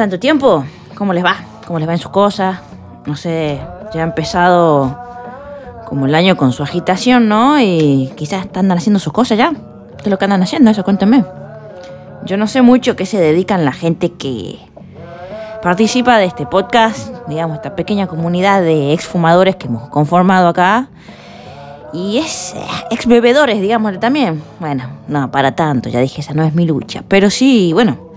¿Cómo están tanto tiempo? ¿Cómo les va? ¿Cómo les va en sus cosas? No sé, ya ha empezado como el año con su agitación, ¿no? Y quizás andan haciendo sus cosas ya. ¿Qué es lo que andan haciendo? Eso, cuéntenme. Yo no sé mucho qué se dedican la gente que participa de este podcast, digamos, esta pequeña comunidad de exfumadores que hemos conformado acá. Y es eh, ex bebedores, digamos, también. Bueno, no, para tanto, ya dije, esa no es mi lucha. Pero sí, bueno,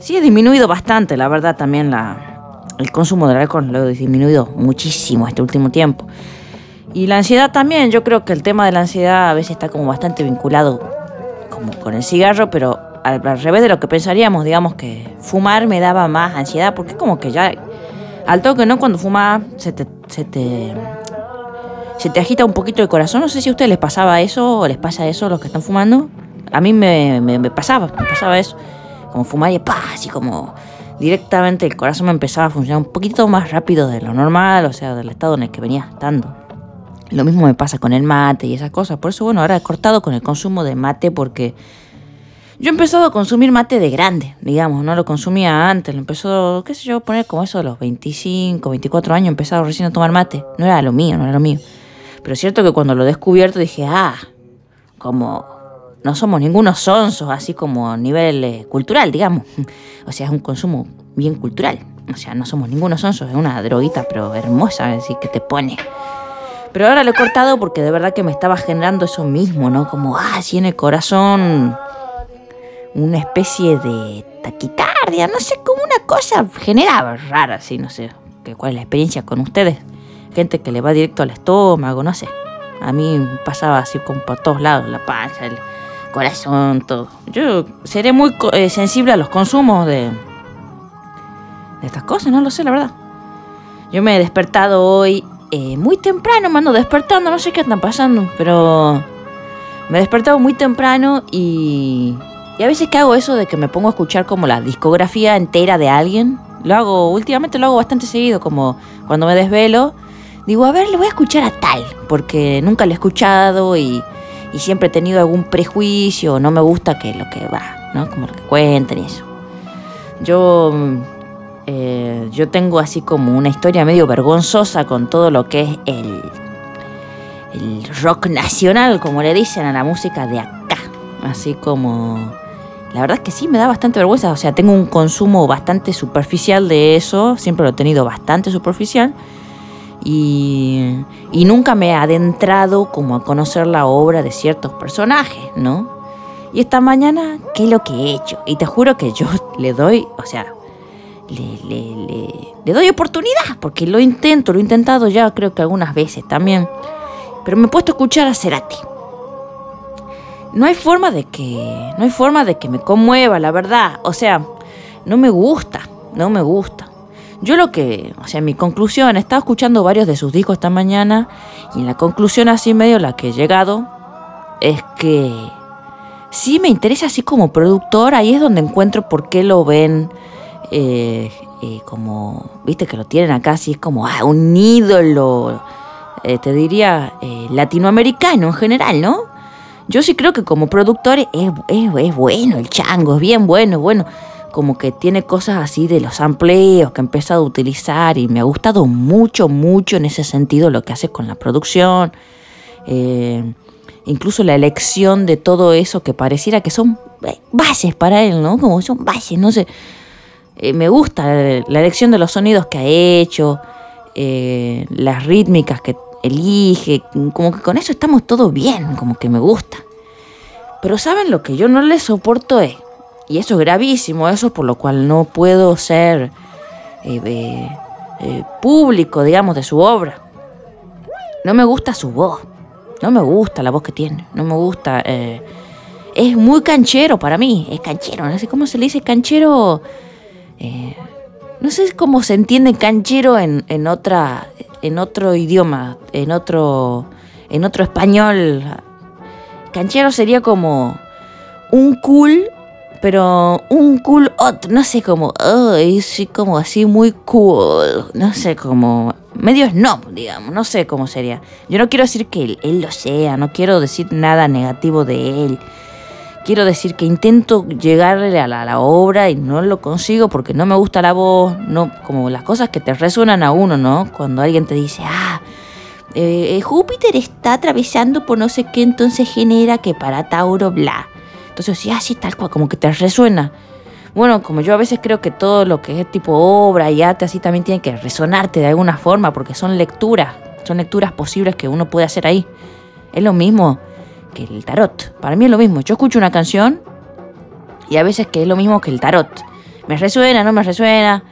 sí he disminuido bastante, la verdad, también la, el consumo del alcohol lo he disminuido muchísimo este último tiempo. Y la ansiedad también, yo creo que el tema de la ansiedad a veces está como bastante vinculado como con el cigarro, pero al, al revés de lo que pensaríamos, digamos que fumar me daba más ansiedad, porque como que ya al toque, ¿no? Cuando fumas se te, se te se te agita un poquito el corazón. No sé si a ustedes les pasaba eso o les pasa eso a los que están fumando. A mí me, me, me pasaba, me pasaba eso. Como fumar y ¡pah! así como directamente el corazón me empezaba a funcionar un poquito más rápido de lo normal, o sea, del estado en el que venía estando. Lo mismo me pasa con el mate y esas cosas. Por eso, bueno, ahora he cortado con el consumo de mate porque yo he empezado a consumir mate de grande, digamos, no lo consumía antes, lo empezó, qué sé yo, poner como eso a los 25, 24 años, he empezado recién a tomar mate. No era lo mío, no era lo mío. Pero es cierto que cuando lo he descubierto dije, ah, como no somos ningunos sonsos, así como nivel eh, cultural, digamos. O sea, es un consumo bien cultural. O sea, no somos ningunos sonsos, es una droguita, pero hermosa, así que te pone. Pero ahora lo he cortado porque de verdad que me estaba generando eso mismo, ¿no? Como, ah, así en el corazón, una especie de taquicardia, no sé, como una cosa generaba rara, así, no sé. ¿Cuál es la experiencia con ustedes? gente que le va directo al estómago, no sé. A mí pasaba así como por todos lados, la panza, el corazón, todo. Yo seré muy eh, sensible a los consumos de, de estas cosas, no lo sé, la verdad. Yo me he despertado hoy eh, muy temprano, me ando despertando, no sé qué está pasando, pero me he despertado muy temprano y, y a veces que hago eso de que me pongo a escuchar como la discografía entera de alguien. Lo hago, últimamente lo hago bastante seguido, como cuando me desvelo digo, a ver, le voy a escuchar a tal, porque nunca le he escuchado y, y siempre he tenido algún prejuicio, no me gusta que lo que va, ¿no? Como lo que cuenten y eso. Yo, eh, yo tengo así como una historia medio vergonzosa con todo lo que es el, el rock nacional, como le dicen a la música de acá. Así como... La verdad es que sí, me da bastante vergüenza. O sea, tengo un consumo bastante superficial de eso. Siempre lo he tenido bastante superficial y, nunca me he adentrado como a conocer la obra de ciertos personajes, ¿no? Y esta mañana, ¿qué es lo que he hecho? Y te juro que yo le doy, o sea, le, le, le, le, doy oportunidad, porque lo intento, lo he intentado ya creo que algunas veces también. Pero me he puesto a escuchar a Cerati. No hay forma de que. No hay forma de que me conmueva, la verdad. O sea, no me gusta. No me gusta. Yo lo que, o sea, mi conclusión, he estado escuchando varios de sus discos esta mañana y en la conclusión así medio la que he llegado es que sí me interesa así como productor, ahí es donde encuentro por qué lo ven eh, eh, como, viste que lo tienen acá así, es como ah, un ídolo, eh, te diría, latinoamericano en general, ¿no? Yo sí creo que como productor es, es, es bueno, el chango, es bien bueno, es bueno como que tiene cosas así de los amplios que he empezado a utilizar y me ha gustado mucho, mucho en ese sentido lo que hace con la producción. Eh, incluso la elección de todo eso que pareciera que son eh, bases para él, ¿no? Como son bases, no sé. Eh, me gusta la elección de los sonidos que ha hecho, las rítmicas que elige, como que con eso estamos todos bien, como que me gusta. Pero ¿saben lo que yo no le soporto es? Y eso es gravísimo, eso es por lo cual no puedo ser eh, eh, público, digamos, de su obra. No me gusta su voz, no me gusta la voz que tiene, no me gusta... Eh, es muy canchero para mí, es canchero, no sé cómo se le dice canchero... No sé cómo se entiende canchero en, en, otra, en otro idioma, en otro, en otro español. Canchero sería como un cool pero un cool otro, no sé cómo, oh, sí, como así muy cool, no sé cómo, medio snob, digamos, no sé cómo sería. Yo no quiero decir que él, él, lo sea, no quiero decir nada negativo de él. quiero decir que intento llegarle a la, obra y no lo consigo porque no me gusta la voz, no, como las cosas que te resuenan a uno, ¿no? Cuando alguien te dice, ah, eh, eh, Júpiter está atravesando por no sé qué, entonces genera que para Tauro, bla. Entonces, sí, así tal cual, como que te resuena. Bueno, como yo a veces creo que todo lo que es tipo obra y arte así también tiene que resonarte de alguna forma porque son lecturas, son lecturas posibles que uno puede hacer ahí. Es lo mismo que el tarot. Para mí es lo mismo. Yo escucho una canción y a veces que es lo mismo que el tarot. Me resuena, no me resuena,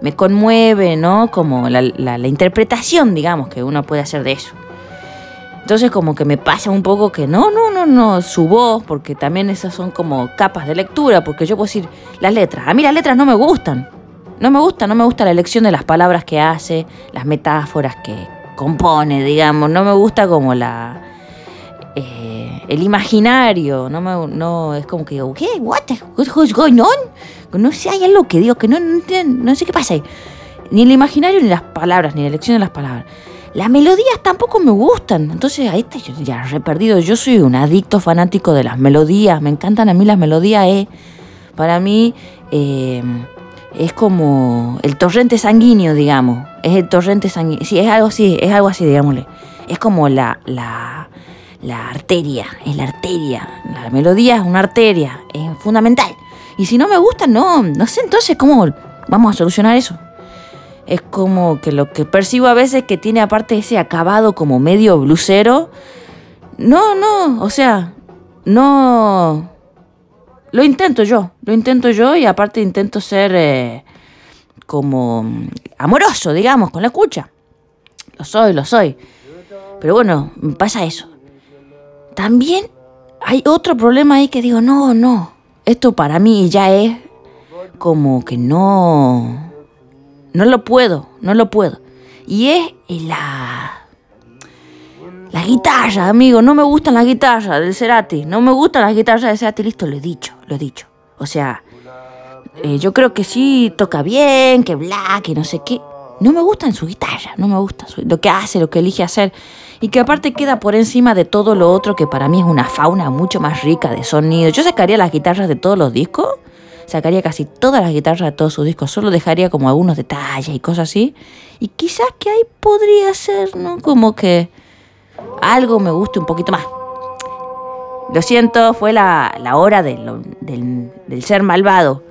me conmueve, ¿no? Como la, la, interpretación, digamos, que uno puede hacer de eso. Entonces como que me pasa un poco que no, no, no, no, su voz, porque también esas son como capas de lectura, porque yo puedo decir las letras. A mí las letras no me gustan. No me gusta, no me gusta la elección de las palabras que hace, las metáforas que compone, digamos. No me gusta como la, eh, el imaginario, no, me, no es como que digo, ¿qué? What? What's going on? No sé, hay algo que digo que no, no, sé qué pasa ahí. Ni el imaginario ni las palabras, ni la elección de las palabras. Las melodías tampoco me gustan. Entonces, ahí te, ya he perdido. Yo soy un adicto fanático de las melodías. Me encantan a mí las melodías. Eh. Para mí eh, es como el torrente sanguíneo, digamos. Es el torrente sanguíneo. Sí, es algo así, es algo así, digámosle. Es como la, la, la arteria, es la arteria. La melodía es una arteria, es fundamental. Y si no me gusta, no, no sé entonces cómo vamos a solucionar eso. Es como que lo que percibo a veces que tiene aparte ese acabado como medio blusero. No, no, o sea, no... Lo intento yo, lo intento yo y aparte intento ser eh, como amoroso, digamos, con la escucha. Lo soy, lo soy. Pero bueno, pasa eso. También hay otro problema ahí que digo, no, no, esto para mí ya es como que no, no lo puedo, no lo puedo. Y es la, la guitarra, amigo, no me gustan las guitarras del Cerati, no me gustan las guitarras del Cerati, listo, lo he dicho, lo he dicho. O sea, eh, yo creo que sí toca bien, que bla, que no sé qué. No me gusta en su guitarra, no me gusta lo que hace, lo que elige hacer y que aparte queda por encima de todo lo otro que para mí es una fauna mucho más rica de sonido. Yo sacaría las guitarras de todos los discos, sacaría casi todas las guitarras de todos sus discos, solo dejaría como algunos detalles y cosas así. Y quizás que ahí podría ser, ¿no? Como que algo me guste un poquito más. Lo siento, fue la, hora del, del, ser malvado.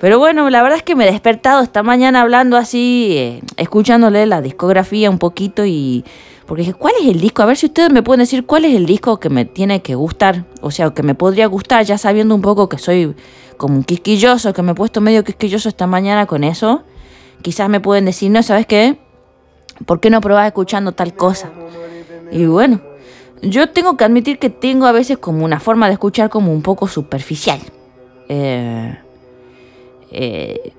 Pero bueno, la verdad es que me he despertado esta mañana hablando así, eh, escuchándole la discografía un poquito y porque dije, ¿cuál es el disco? A ver si ustedes me pueden decir cuál es el disco que me tiene que gustar. O sea, que me podría gustar, ya sabiendo un poco que soy como un quisquilloso, que me he puesto medio quisquilloso esta mañana con eso. Quizás me pueden decir, no, ¿sabes qué? ¿Por qué no probás escuchando tal cosa? Y bueno, yo tengo que admitir que tengo a veces como una forma de escuchar como un poco superficial. Eh, eh,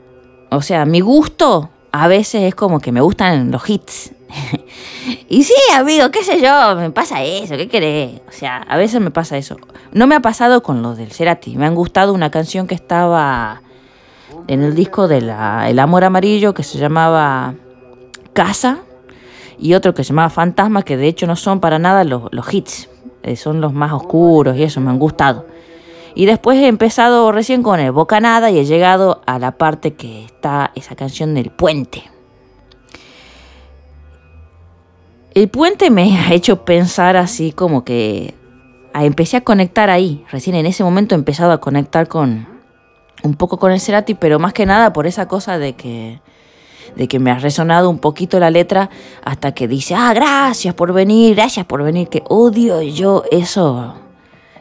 o sea, mi gusto a veces es como que me gustan los hits. y sí, amigo, qué sé yo, me pasa eso, ¿qué querés? O sea, a veces me pasa eso. No me ha pasado con lo del Cerati. Me han gustado una canción que estaba en el disco de El Amor Amarillo que se llamaba Casa y otro que se llamaba Fantasma, que de hecho no son para nada los, los hits, eh, son los más oscuros y eso, me han gustado. Y después he empezado recién con el Bocanada y he llegado a la parte que está esa canción del puente. El puente me ha hecho pensar así como que empecé a conectar ahí. Recién en ese momento he empezado a conectar con un poco con el Cerati, pero más que nada por esa cosa de que de que me ha resonado un poquito la letra hasta que dice, "Ah, gracias por venir, gracias por venir", que odio yo eso.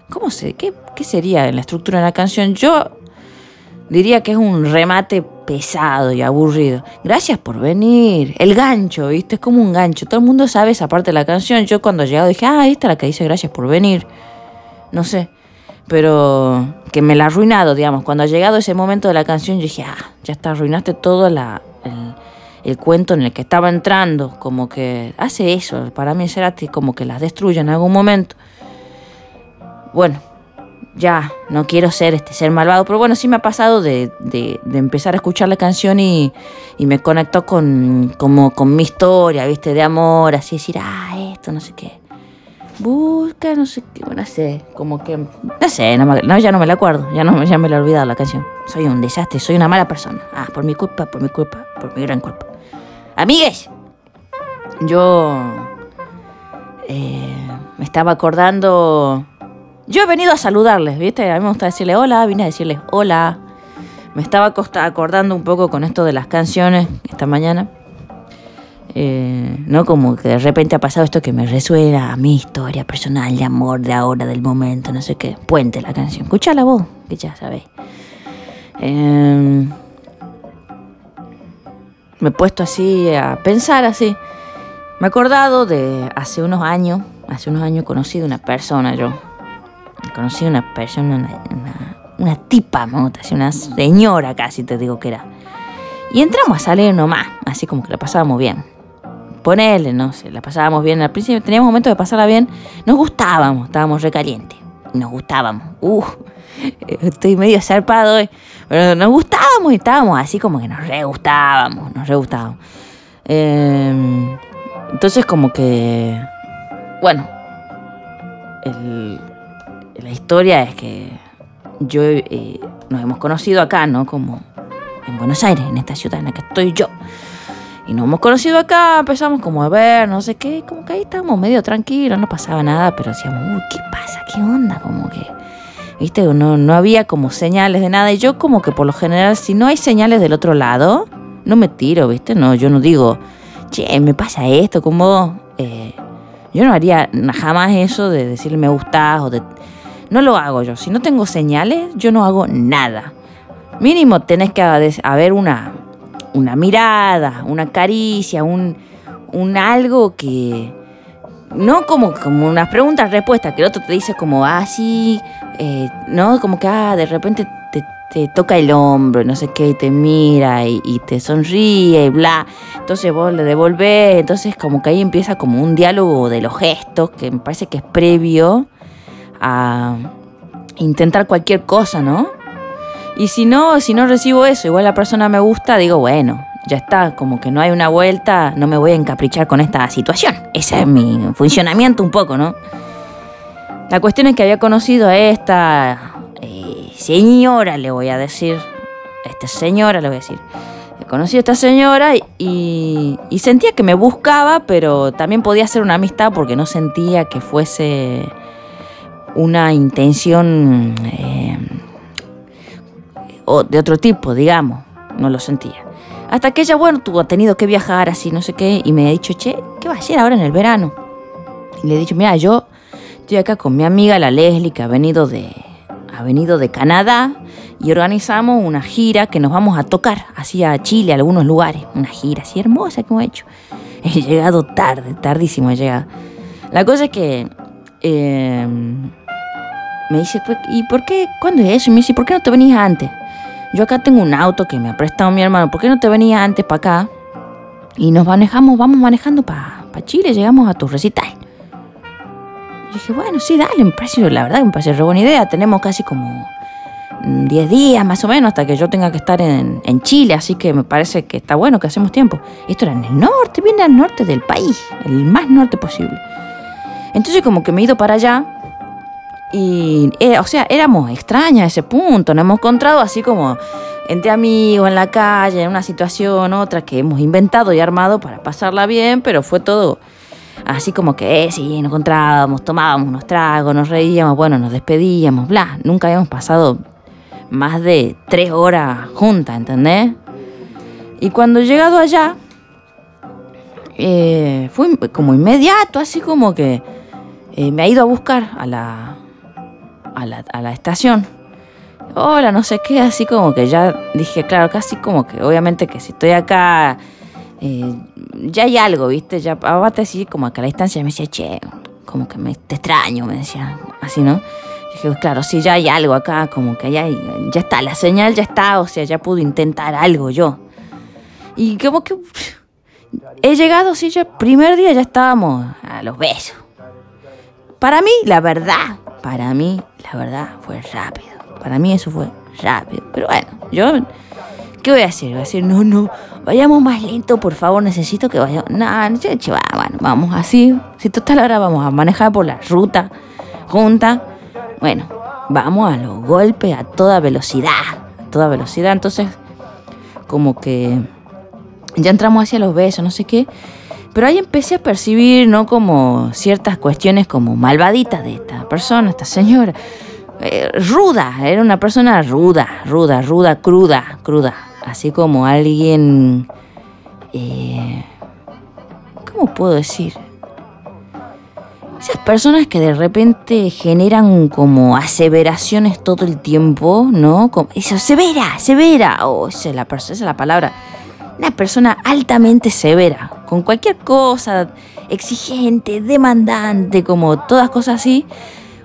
¿Cómo sé? ¿Qué, qué sería en la estructura de la canción? Yo diría que es un remate pesado y aburrido. Gracias por venir. El gancho, ¿viste? Es como un gancho. Todo el mundo sabe esa parte de la canción. Yo cuando he llegado dije, ah, esta es la que dice gracias por venir. No sé. Pero que me la ha arruinado, digamos. Cuando ha llegado ese momento de la canción, yo dije, ah, ya está, arruinaste todo la, el, cuento en el que estaba entrando. Como que hace eso. Para mí será como que las destruye en algún momento. Bueno, ya, no quiero ser este ser malvado, pero bueno, sí me ha pasado de, de, empezar a escuchar la canción y, y, me conectó con, como, con mi historia, viste, de amor, así decir, ah, esto, no sé qué. Busca, no sé qué, no sé, como que, no sé, no, ya no me la acuerdo, ya, no, ya me la he olvidado la canción. Soy un desastre, soy una mala persona. Ah, por mi culpa, por mi culpa, por mi gran culpa. Amigues, yo eh, me estaba acordando, yo he venido a saludarles, ¿viste? A mí me gusta decirle hola, vine a decirles hola. Me estaba acordando un poco con esto de las canciones esta mañana. Eh, ¿no? Como que de repente ha pasado esto que me resuena a mi historia personal de amor, de ahora, del momento, no sé qué. Puente la canción. Escucha la voz, que ya sabéis. Em, me he puesto así a pensar así. Me he acordado de hace unos años, hace unos años conocí a una persona yo. Conocí una persona, una, una, tipa, una señora casi te digo que era. Y entramos a salir nomás, así como que la pasábamos bien ponele, no sé, la pasábamos bien. Al principio teníamos momentos de pasarla bien, nos gustábamos, estábamos recalientes, nos gustábamos. Uh, estoy medio zarpado hoy, pero nos gustábamos y estábamos así como que nos re gustábamos, nos re gustábamos. Em, entonces como que, bueno, la historia es que yo eh, nos hemos conocido acá, ¿no? Como en Buenos Aires, en esta ciudad en la que estoy yo. Y nos hemos conocido acá, empezamos como a ver, no sé qué, como que ahí estábamos medio tranquilos, no pasaba nada, pero decíamos, uy, ¿qué pasa? ¿Qué onda? Como que, viste, no, no había como señales de nada. Y yo como que por lo general, si no hay señales del otro lado, no me tiro, viste, no, yo no digo, che, me pasa esto, como... Eh, yo no haría jamás eso de decirle me gustas o de... No lo hago yo. Si no tengo señales, yo no hago nada. Mínimo tenés que haber una, una mirada, una caricia, un, un algo que... No como, como unas preguntas, respuestas, que el otro te dice como, ah, sí, eh, ¿no? Como que, ah, de repente te, te, toca el hombro, no sé qué, y te mira y, y, te sonríe y bla. Entonces vos le devolvés, entonces como que ahí empieza como un diálogo de los gestos, que me parece que es previo a intentar cualquier cosa, ¿no? Y si no, si no recibo eso, igual la persona me gusta, digo, bueno, ya está, como que no hay una vuelta, no me voy a encaprichar con esta situación. Ese es mi funcionamiento un poco, ¿no? La cuestión es que había conocido a esta eh, señora, le voy a decir, esta señora le voy a decir. He conocido a esta señora y, y sentía que me buscaba, pero también podía ser una amistad porque no sentía que fuese una intención... Eh, o de otro tipo, digamos, no lo sentía. Hasta que ella, bueno, tuvo tenido que viajar así, no sé qué, y me ha dicho, che, ¿qué va a hacer ahora en el verano? Y le he dicho, mira, yo estoy acá con mi amiga la Leslie, que ha venido de, ha venido de Canadá, y organizamos una gira que nos vamos a tocar hacia Chile, a algunos lugares. Una gira así hermosa que hemos hecho. He llegado tarde, tardísimo he llegado. La cosa es que eh, me dice, pues, ¿y por qué? ¿Cuándo es eso? Y me dice, ¿por qué no te venís antes? yo acá tengo un auto que me ha prestado mi hermano, ¿por qué no te venías antes para acá? Y nos manejamos, vamos manejando para pa Chile, llegamos a tu recital. Y dije, bueno, sí, dale, me parece, la verdad me parece re buena idea. Tenemos casi como 10 días más o menos hasta que yo tenga que estar en, en, Chile, así que me parece que está bueno que hacemos tiempo. Esto era en el norte, viene al norte del país, el más norte posible. Entonces como que me he ido para allá y, eh, o sea, éramos extrañas a ese punto, nos hemos encontrado así como entre amigos en la calle, en una situación, otra que hemos inventado y armado para pasarla bien, pero fue todo así como que, eh, sí, nos encontrábamos, tomábamos unos tragos, nos reíamos, bueno, nos despedíamos, bla. Nunca habíamos pasado más de tres horas juntas, ¿entendés? Y cuando he llegado allá, eh, fue como inmediato, así como que eh, me ha ido a buscar a la, a la, a la estación. Hola, no sé qué, así como que ya dije, claro, casi como que obviamente que si estoy acá, eh, ya hay algo, ¿viste? Ya aparte así como que a la distancia me decía, che, como que me, te extraño, me decía, así, ¿no? dije, claro, sí, ya hay algo acá, como que ya, ya está, la señal ya está, o sea, ya pude intentar algo yo. Y como que he llegado, sí, ya primer día ya estábamos a los besos. Para mí, la verdad, para mí, la verdad, fue rápido. Para mí eso fue rápido. Pero bueno, yo, ¿qué voy a hacer? Voy a decir, no, no, vayamos más lento, por favor, necesito que vayamos. No, no, bueno, vamos así. Si total ahora vamos a manejar por la ruta junta. Bueno, vamos a los golpes a toda velocidad, a toda velocidad. Entonces, como que ya entramos hacia los besos, no sé qué. Pero ahí empecé a percibir, ¿no? Como ciertas cuestiones como malvaditas de esta persona, esta señora. Eh, ruda, era una persona ruda, ruda, ruda, cruda, cruda. Así como alguien... Eh, ¿Cómo puedo decir? Esas personas que de repente generan como aseveraciones todo el tiempo, ¿no? Como, eso, severa, severa. Oh, esa es la, esa es la palabra. Una persona altamente severa, con cualquier cosa, exigente, demandante, como todas cosas así.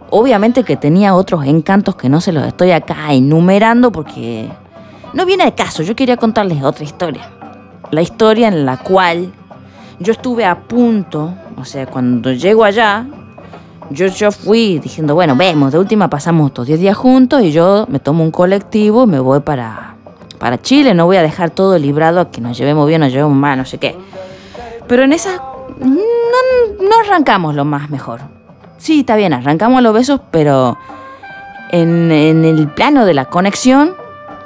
Obviamente que tenía otros encantos que no se los estoy acá enumerando porque no viene de caso. Yo quería contarles otra historia. La historia en la cual yo estuve a punto, o sea, cuando llego allá, yo, yo fui diciendo, bueno, vemos, de última pasamos estos 10 días juntos y yo me tomo un colectivo y me voy para, para Chile. No voy a dejar todo librado a que nos llevemos bien, nos llevemos mal, no sé qué. Pero en esa no, arrancamos lo más mejor. Sí, está bien, arrancamos a los besos, pero en, el plano de la conexión,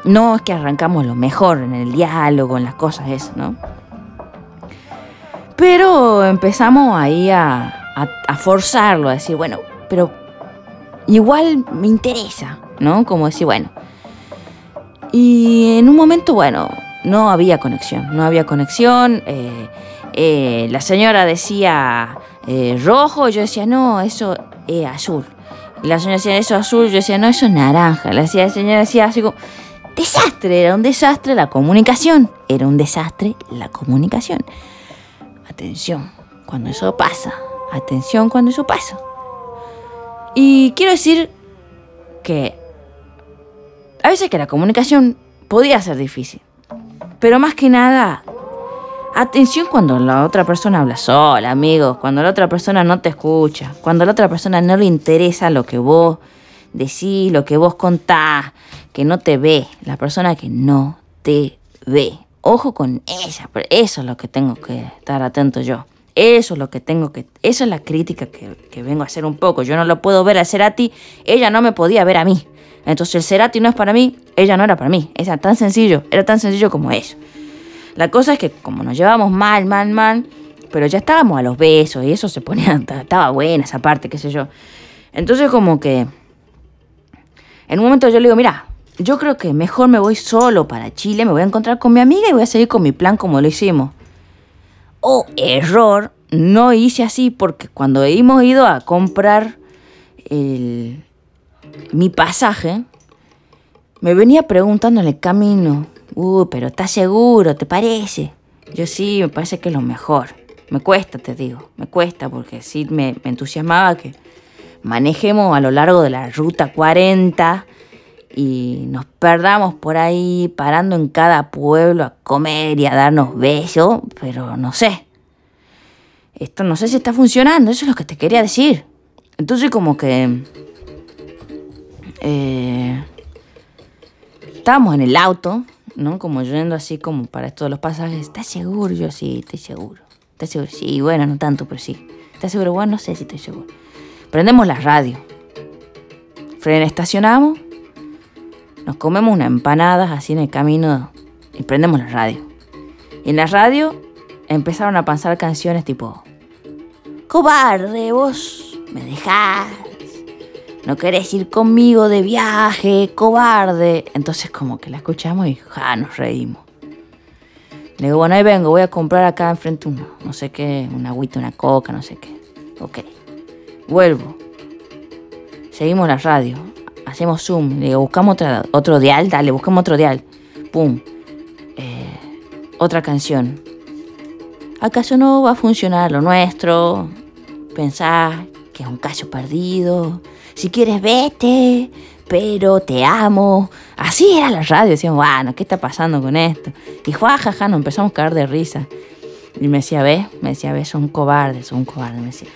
no es que arrancamos lo mejor, en el diálogo, en las cosas, eso, ¿no? Pero empezamos ahí a, a, forzarlo, a decir, bueno, pero igual me interesa, ¿no? Como decir, bueno. Y en un momento, bueno, no había conexión, no había conexión. Eh, eh, la señora decía, eh, rojo, yo decía, no, eso es azul. Y la señora decía, eso es azul, yo decía, no, eso es naranja. La señora decía así como, desastre, era un desastre la comunicación. Era un desastre la comunicación. Atención, cuando eso pasa. Atención cuando eso pasa. Y quiero decir que a veces que la comunicación podía ser difícil. Pero más que nada, Atención cuando la otra persona habla sola, amigos, cuando la otra persona no te escucha, cuando la otra persona no le interesa lo que vos decís, lo que vos contás, que no te ve, la persona que no te ve. Ojo con ella, pero eso es lo que tengo que estar atento yo. Eso es lo que tengo que. Esa es la crítica que, que vengo a hacer un poco. Yo no lo puedo ver a Cerati, ella no me podía ver a mí. Entonces el Cerati no es para mí, ella no era para mí. Era tan sencillo, era tan sencillo como eso. La cosa es que como nos llevamos mal, mal, mal, pero ya estábamos a los besos y eso se ponía, estaba buena esa parte, qué sé yo. Entonces como que en un momento yo le digo, mira, yo creo que mejor me voy solo para Chile, me voy a encontrar con mi amiga y voy a seguir con mi plan como lo hicimos. Oh, error, no hice así porque cuando hemos ido a comprar mi pasaje, me venía preguntando en el camino, Uh, pero ¿estás seguro? ¿Te parece? Yo sí, me parece que es lo mejor. Me cuesta, te digo, me cuesta porque sí me, entusiasmaba que manejemos a lo largo de la ruta 40 y nos perdamos por ahí parando en cada pueblo a comer y a darnos besos, pero no sé. Esto no sé si está funcionando, eso es lo que te quería decir. Entonces como que... Eh, estábamos en el auto ¿no? Como yendo así como para esto de los pasajes. ¿Estás seguro? Yo sí, estoy seguro. ¿Estás seguro? Sí, bueno, no tanto, pero sí. ¿Estás seguro? Bueno, no sé si estoy seguro. Prendemos la radio. Fren, estacionamos. Nos comemos unas empanadas así en el camino y prendemos la radio. Y en la radio empezaron a pasar canciones tipo... Cobarde, vos me dejás no querés ir conmigo de viaje, cobarde. Entonces como que la escuchamos y ja, nos reímos. Le digo, bueno, ahí vengo, voy a comprar acá enfrente un, no sé qué, una agüita, una coca, no sé qué. Ok. Vuelvo. Seguimos la radio. Hacemos zoom. Le digo, buscamos otro dial, dale, buscamos otro dial. Pum. Eh, otra canción. ¿Acaso no va a funcionar lo nuestro? Pensar que es un caso perdido si quieres vete, pero te amo. Así era la radio, decíamos, bueno, ¿qué está pasando con esto? Y jajaja, nos empezamos a caer de risa. Y me decía, ve, me decía, ve, son cobardes, son cobardes, me decía.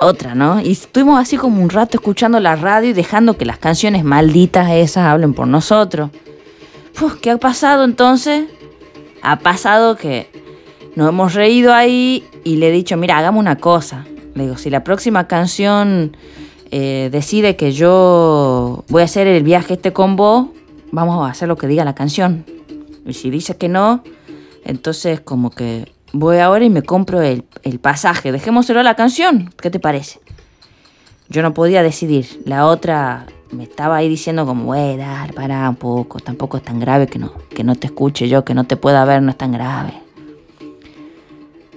Otra, ¿no? Y estuvimos así como un rato escuchando la radio y dejando que las canciones malditas esas hablen por nosotros. ¿Qué ha pasado entonces? Ha pasado que nos hemos reído ahí y le he dicho, mira, hagamos una cosa. Le digo, si la próxima canción eh, decide que yo voy a hacer el viaje este con vos, vamos a hacer lo que diga la canción. Y si dice que no, entonces como que voy ahora y me compro el, el pasaje. Dejémoselo a la canción. ¿Qué te parece? Yo no podía decidir. La otra me estaba ahí diciendo como, voy dar, para un poco, tampoco es tan grave que no, que no te escuche yo, que no te pueda ver, no es tan grave.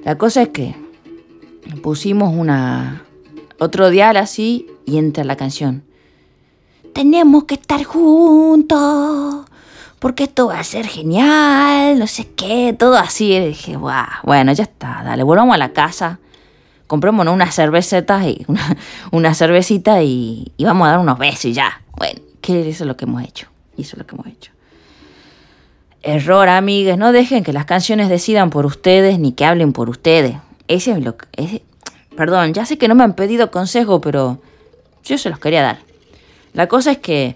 La cosa es que pusimos una otro dial así y entra la canción. Tenemos que estar juntos porque esto va a ser genial, no sé qué, todo así. Y dije, wow, bueno, ya está, dale, volvamos a la casa, comprémonos unas cervecetas y una, cervecita y, y, vamos a dar unos besos y ya. Bueno, que eso es lo que hemos hecho. Eso es lo que hemos hecho. Error, amigues, no dejen que las canciones decidan por ustedes ni que hablen por ustedes. Ese es lo que... perdón, ya sé que no me han pedido consejo, pero yo se los quería dar. La cosa es que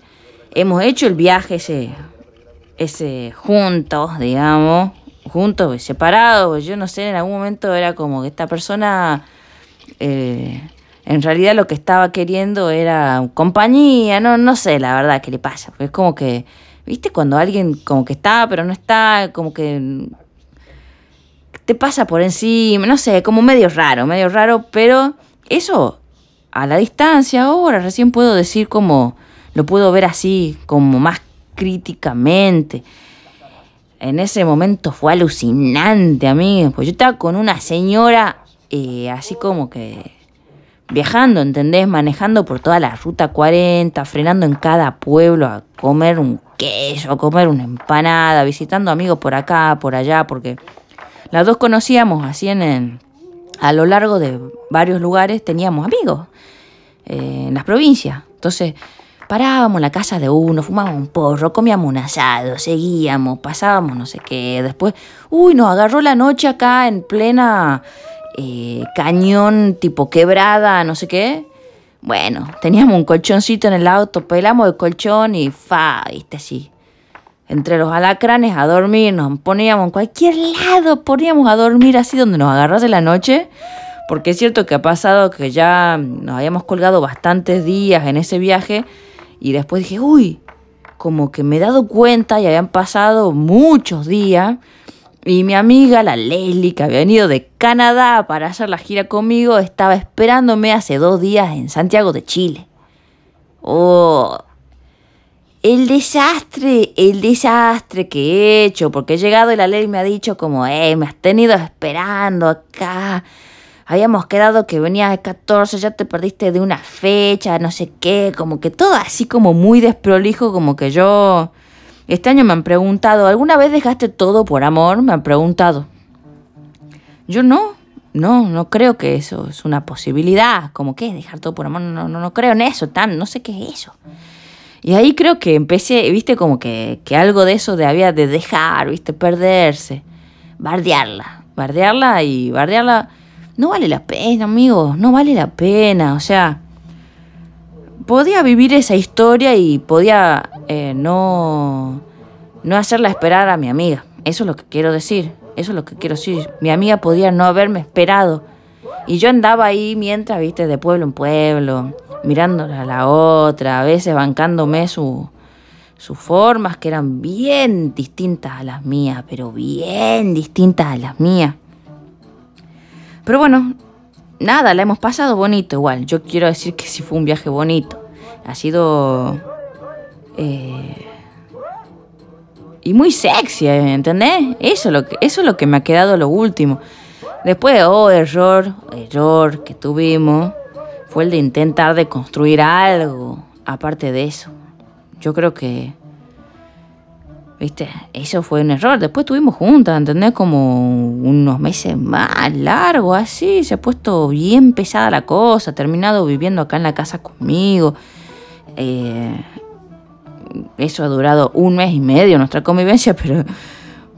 hemos hecho el viaje ese ese juntos, digamos, juntos, separados, yo no sé, en algún momento era como que esta persona, eh, en realidad lo que estaba queriendo era compañía, no, no sé la verdad qué le pasa, es como que, viste, cuando alguien como que está, pero no está, como que te pasa por encima, no sé, como medio raro, medio raro, pero eso a la distancia ahora recién puedo decir como, lo puedo ver así, como más críticamente. En ese momento fue alucinante, amigos. Pues yo estaba con una señora eh, así como que viajando, ¿entendés? Manejando por toda la ruta 40, frenando en cada pueblo a comer un queso, a comer una empanada, visitando amigos por acá, por allá, porque las dos conocíamos así en a lo largo de varios lugares, teníamos amigos eh, en las provincias. Entonces, Parábamos en la casa de uno, fumábamos un porro, comíamos un asado, seguíamos, pasábamos no sé qué. Después, uy, nos agarró la noche acá en plena eh, cañón tipo quebrada, no sé qué. Bueno, teníamos un colchoncito en el auto, pelamos el colchón y fa, viste así. Entre los alacranes a dormir, nos poníamos en cualquier lado, poníamos a dormir así donde nos agarrase la noche. Porque es cierto que ha pasado que ya nos habíamos colgado bastantes días en ese viaje y después dije, uy, como que me he dado cuenta y habían pasado muchos días. Y mi amiga, la Leslie, que había venido de Canadá para hacer la gira conmigo, estaba esperándome hace dos días en Santiago de Chile. Oh, el desastre, el desastre que he hecho, porque he llegado y la Leslie me ha dicho como, eh, me has tenido esperando acá habíamos quedado que venías el 14, ya te perdiste de una fecha, no sé qué, como que todo así como muy desprolijo, como que yo... Este año me han preguntado, ¿alguna vez dejaste todo por amor? Me han preguntado. Yo no, no, no creo que eso es una posibilidad. Como que dejar todo por amor, no, no, no creo en eso, tan, no sé qué es eso. Y ahí creo que empecé, viste, como que, que algo de eso de había de dejar, viste, perderse, bardearla, bardearla y bardearla no vale la pena, amigos, no vale la pena. O sea, podía vivir esa historia y podía eh, no, no hacerla esperar a mi amiga. Eso es lo que quiero decir. Eso es lo que quiero decir. Mi amiga podía no haberme esperado. Y yo andaba ahí mientras, viste, de pueblo en pueblo, mirándola a la otra, a veces bancándome su, sus formas que eran bien distintas a las mías, pero bien distintas a las mías. Pero bueno, nada, la hemos pasado bonito igual. Yo quiero decir que sí fue un viaje bonito. Ha sido... Eh, y muy sexy, ¿entendés? Eso es, lo que, eso es lo que me ha quedado lo último. Después, oh, error, error que tuvimos, fue el de intentar de construir algo aparte de eso. Yo creo que ¿Viste? Eso fue un error. Después estuvimos juntas, ¿entendés? Como unos meses más largos, así. Se ha puesto bien pesada la cosa. terminado viviendo acá en la casa conmigo. Eh, eso ha durado un mes y medio nuestra convivencia, pero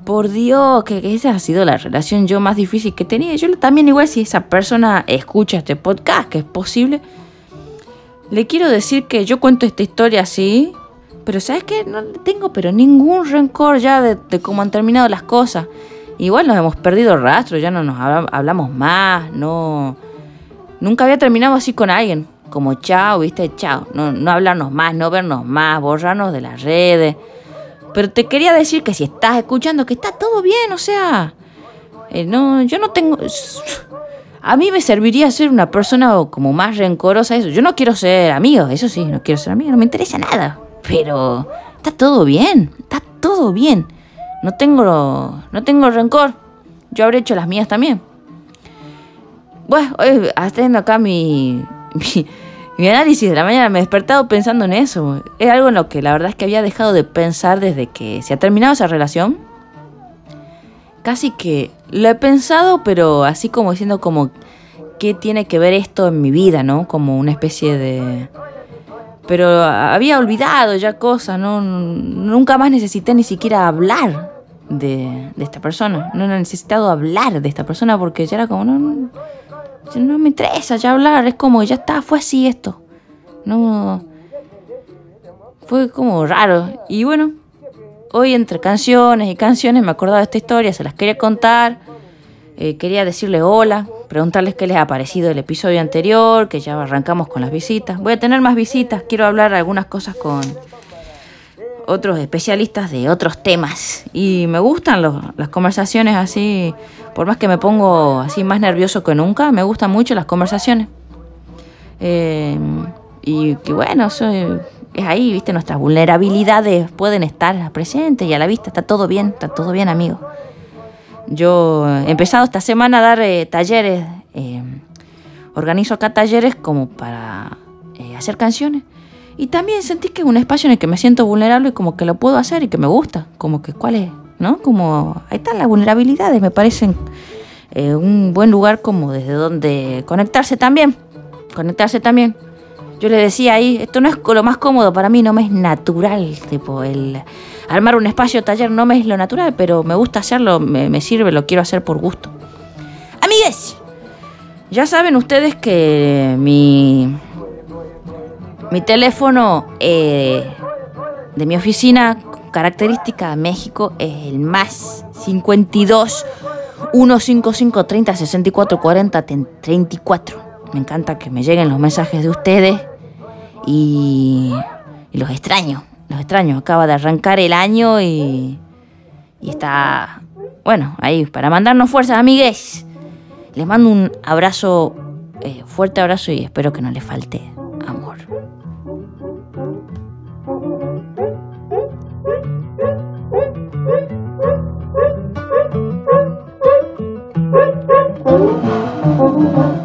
por Dios, que, esa ha sido la relación yo más difícil que tenido. Yo también, igual, si esa persona escucha este podcast, que es posible, le quiero decir que yo cuento esta historia así Pero ¿sabes qué? No tengo pero ningún rencor ya de, cómo han terminado las cosas. Igual nos hemos perdido rastro, ya no nos hablamos más, no... Nunca había terminado así con alguien, como chao, viste, chao, no, no hablarnos más, no vernos más, borrarnos de las redes. Pero te quería decir que si estás escuchando, que está todo bien, o sea, eh, no, yo no tengo... A mí me serviría ser una persona como más rencorosa, eso. Yo no quiero ser amigo, eso sí, no quiero ser amigo, no me interesa nada. Pero está todo bien, está todo bien. No tengo, no tengo rencor. Yo habré hecho las mías también. Bueno, hoy haciendo acá mi, análisis de la mañana, me he despertado pensando en eso. Es algo en lo que la verdad es que había dejado de pensar desde que se ha terminado esa relación. Casi que lo he pensado, pero así como diciendo como qué tiene que ver esto en mi vida, ¿no? Como una especie de... Pero había olvidado ya cosas, ¿no? Nunca más necesité ni siquiera hablar de, esta persona. No he necesitado hablar de esta persona porque ya era como, no, no, no me interesa ya hablar. Es como, ya está, fue así esto. No. Fue como raro. Y bueno, hoy entre canciones y canciones me acordaba de esta historia, se las quería contar. Eh, quería decirle hola, preguntarles qué les ha parecido el episodio anterior, que ya arrancamos con las visitas. Voy a tener más visitas, quiero hablar algunas cosas con otros especialistas de otros temas. Y me gustan las conversaciones así, por más que me pongo así más nervioso que nunca, me gustan mucho las conversaciones. Eh, y que bueno, eso es ahí, viste, nuestras vulnerabilidades pueden estar presentes y a la vista, está todo bien, está todo bien, amigo. Yo he empezado esta semana a dar eh, talleres, eh, organizo acá talleres como para hacer canciones. Y también sentí que es un espacio en el que me siento vulnerable y como que lo puedo hacer y que me gusta. Como que cuál es, ¿no? Como ahí están las vulnerabilidades, me parecen eh, un buen lugar como desde donde conectarse también. Conectarse también. Yo le decía ahí, esto no es lo más cómodo para mí, no me es natural, tipo el armar un espacio taller no me es lo natural, pero me gusta hacerlo, me, me sirve, lo quiero hacer por gusto. Amigues, ya saben ustedes que mi mi teléfono eh, de mi oficina, característica de México, es el más 52 155 30 64 40 34. Me encanta que me lleguen los mensajes de ustedes y, los extraño. Los extraño. Acaba de arrancar el año y, y está, bueno, ahí para mandarnos fuerzas, amigues. Les mando un abrazo, eh, fuerte abrazo y espero que no les falte Música